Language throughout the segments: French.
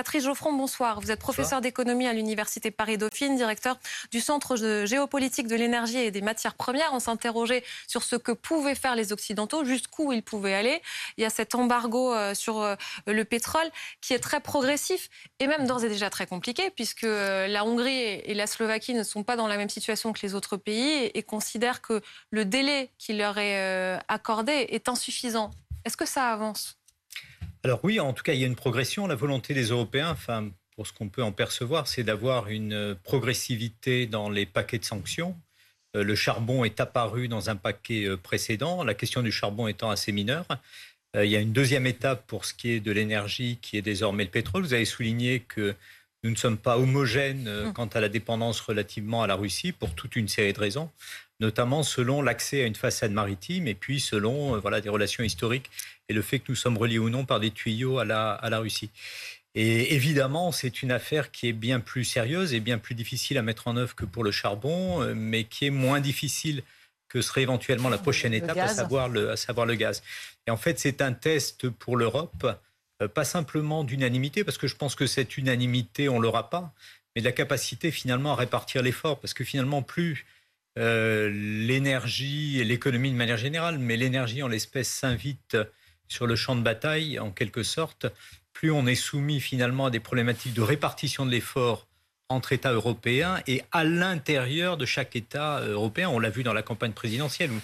Patrice Geoffron, bonsoir. Vous êtes professeur d'économie à l'Université Paris-Dauphine, directeur du Centre de géopolitique de l'énergie et des matières premières. On s'interrogeait sur ce que pouvaient faire les Occidentaux, jusqu'où ils pouvaient aller. Il y a cet embargo euh, sur euh, le pétrole qui est très progressif et même d'ores et déjà très compliqué, puisque euh, la Hongrie et la Slovaquie ne sont pas dans la même situation que les autres pays et considèrent que le délai qui leur est accordé est insuffisant. Est-ce que ça avance? Alors oui, en tout cas, il y a une progression. La volonté des Européens, enfin, pour ce qu'on peut en percevoir, c'est d'avoir une progressivité dans les paquets de sanctions. Euh, le charbon est apparu dans un paquet euh, précédent, la question du charbon étant assez mineure. Euh, il y a une deuxième étape pour ce qui est de l'énergie, qui est désormais le pétrole. Vous avez souligné que nous ne sommes pas homogènes mmh. quant à la dépendance relativement à la Russie pour toute une série de raisons notamment selon l'accès à une façade maritime et puis selon euh, voilà, des relations historiques et le fait que nous sommes reliés ou non par des tuyaux à la, à la Russie. Et évidemment, c'est une affaire qui est bien plus sérieuse et bien plus difficile à mettre en œuvre que pour le charbon, euh, mais qui est moins difficile que serait éventuellement la prochaine étape, à savoir, le, à savoir le gaz. Et en fait, c'est un test pour l'Europe, euh, pas simplement d'unanimité, parce que je pense que cette unanimité, on l'aura pas, mais de la capacité finalement à répartir l'effort, parce que finalement, plus euh, l'énergie et l'économie de manière générale, mais l'énergie en l'espèce s'invite sur le champ de bataille en quelque sorte, plus on est soumis finalement à des problématiques de répartition de l'effort entre États européens et à l'intérieur de chaque État euh, européen. On l'a vu dans la campagne présidentielle où,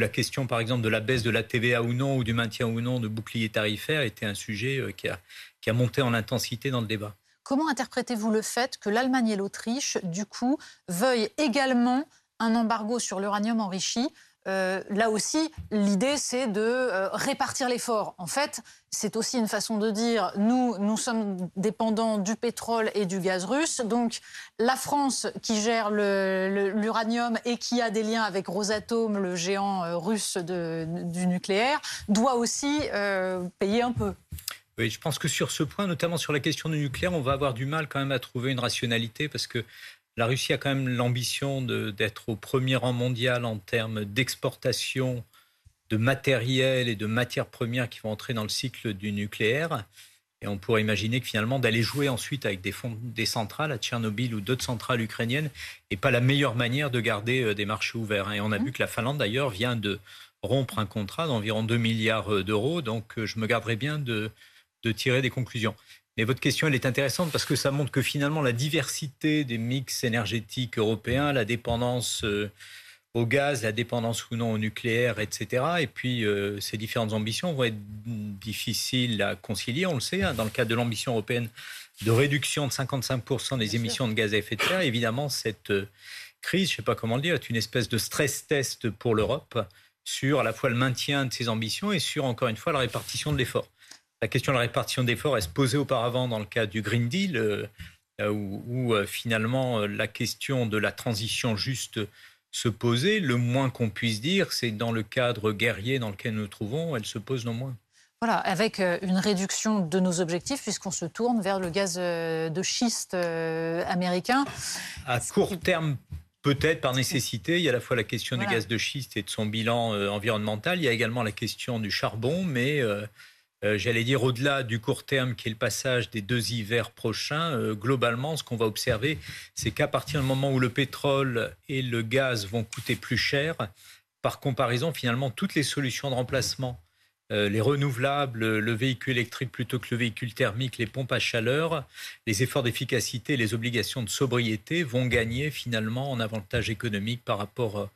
la question par exemple de la baisse de la TVA ou non ou du maintien ou non de bouclier tarifaire était un sujet euh, qui a, qui a monté en intensité dans le débat. Comment interprétez-vous le fait que l'Allemagne et l'Autriche, du coup, veuillent également un embargo sur l'uranium enrichi. Euh, là aussi, l'idée, c'est de euh, répartir l'effort. En fait, c'est aussi une façon de dire, nous, nous sommes dépendants du pétrole et du gaz russe. Donc, la France, qui gère l'uranium et qui a des liens avec Rosatom, le géant euh, russe du nucléaire, doit aussi payer un peu. Oui, je pense que sur ce point, notamment sur la question du nucléaire, on va avoir du mal quand même à trouver une rationalité parce que la Russie a quand même l'ambition d'être au premier rang mondial en termes d'exportation de matériel et de matières premières qui vont entrer dans le cycle du nucléaire. Et on pourrait imaginer que finalement d'aller jouer ensuite avec des, fonds, des centrales à Tchernobyl ou d'autres centrales ukrainiennes n'est pas la meilleure manière de garder euh, des marchés ouverts. Et on a mmh. vu que la Finlande d'ailleurs vient de rompre un contrat d'environ 2 milliards euh, d'euros. Donc euh, je me garderai bien de, de tirer des conclusions. Mais votre question, elle est intéressante parce que ça montre que finalement, la diversité des mix énergétiques européens, la dépendance euh, au gaz, la dépendance ou non au nucléaire, etc., et puis euh, ces différentes ambitions vont être difficiles à concilier, on le sait, hein, dans le cadre de l'ambition européenne de réduction de 55% des émissions de gaz à effet de serre. Évidemment, cette euh, crise, je ne sais pas comment le dire, est une espèce de stress test pour l'Europe sur à la fois le maintien de ses ambitions et sur, encore une fois, la répartition de l'effort. La question de la répartition d'efforts est se posait auparavant dans le cas du Green Deal, euh, où, euh, finalement euh, la question de la transition juste se posait. Le moins qu'on puisse dire, c'est dans le cadre guerrier dans lequel nous nous trouvons, elle se pose non moins. Voilà, avec une réduction de nos objectifs puisqu'on se tourne vers le gaz de schiste américain. À court terme, peut-être par nécessité. Il y a à la fois la question du gaz de schiste et de son bilan environnemental. Il y a également la question du charbon, mais euh, j'allais dire au-delà du court terme qui est le passage des deux hivers prochains, euh, globalement, ce qu'on va observer, c'est qu'à partir du moment où le pétrole et le gaz vont coûter plus cher, par comparaison, finalement, toutes les solutions de remplacement, euh, les renouvelables, le véhicule électrique plutôt que le véhicule thermique, les pompes à chaleur, les efforts d'efficacité, les obligations de sobriété vont gagner finalement en avantage économique par rapport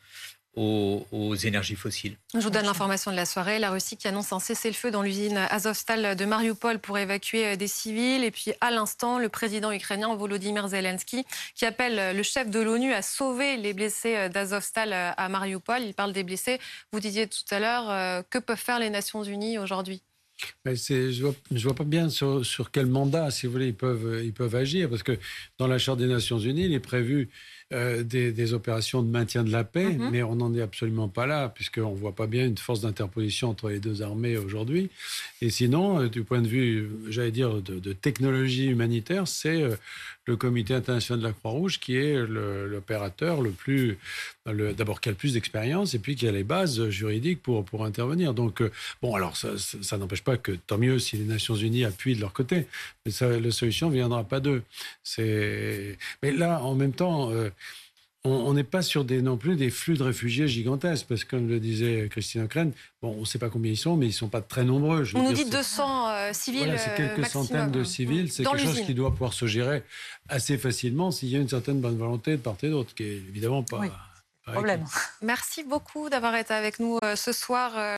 aux, énergies fossiles. Je vous donne l'information de la soirée. La Russie qui annonce un cessez-le-feu dans l'usine Azovstal de Mariupol pour évacuer euh, des civils. Et puis à l'instant, le président ukrainien Volodymyr Zelensky qui appelle euh, le chef de l'ONU à sauver les blessés euh, d'Azovstal à Mariupol. Il parle des blessés. Vous disiez tout à l'heure, que peuvent faire les Nations Unies aujourd'hui? Je vois, vois pas bien sur, sur, quel mandat, si vous voulez, ils peuvent, ils peuvent agir, parce que dans la Charte des Nations Unies, il est prévu euh, des, des, opérations de maintien de la paix, Mhm. mais on n'en est absolument pas là, puisqu'on ne voit pas bien une force d'interposition entre les deux armées aujourd'hui. Et sinon, euh, du point de vue, j'allais dire, de, de technologie humanitaire, c'est euh, le Comité international de la Croix-Rouge qui est l'opérateur le, plus, d'abord qui a le plus d'expérience et puis qui a les bases juridiques pour, pour intervenir. Donc, bon, alors ça, ça, ça n'empêche pas que tant mieux si les Nations Unies appuient de leur côté, mais ça, la solution ne viendra pas d'eux. Mais là, en même temps, euh, on n'est pas sur des, non plus des flux de réfugiés gigantesques, parce que comme le disait Christine Ockrent, bon, on ne sait pas combien ils sont, mais ils ne sont pas très nombreux. je On nous dit c'est- 200 euh, civils. voilà, c'est quelques euh, maximum. centaines de civils. C'est quelque chose qui doit pouvoir se gérer assez facilement s'il y a une certaine bonne volonté de part et d'autre, qui est évidemment pas. Oui. pas Problème. Merci beaucoup d'avoir été avec nous euh, ce soir. euh,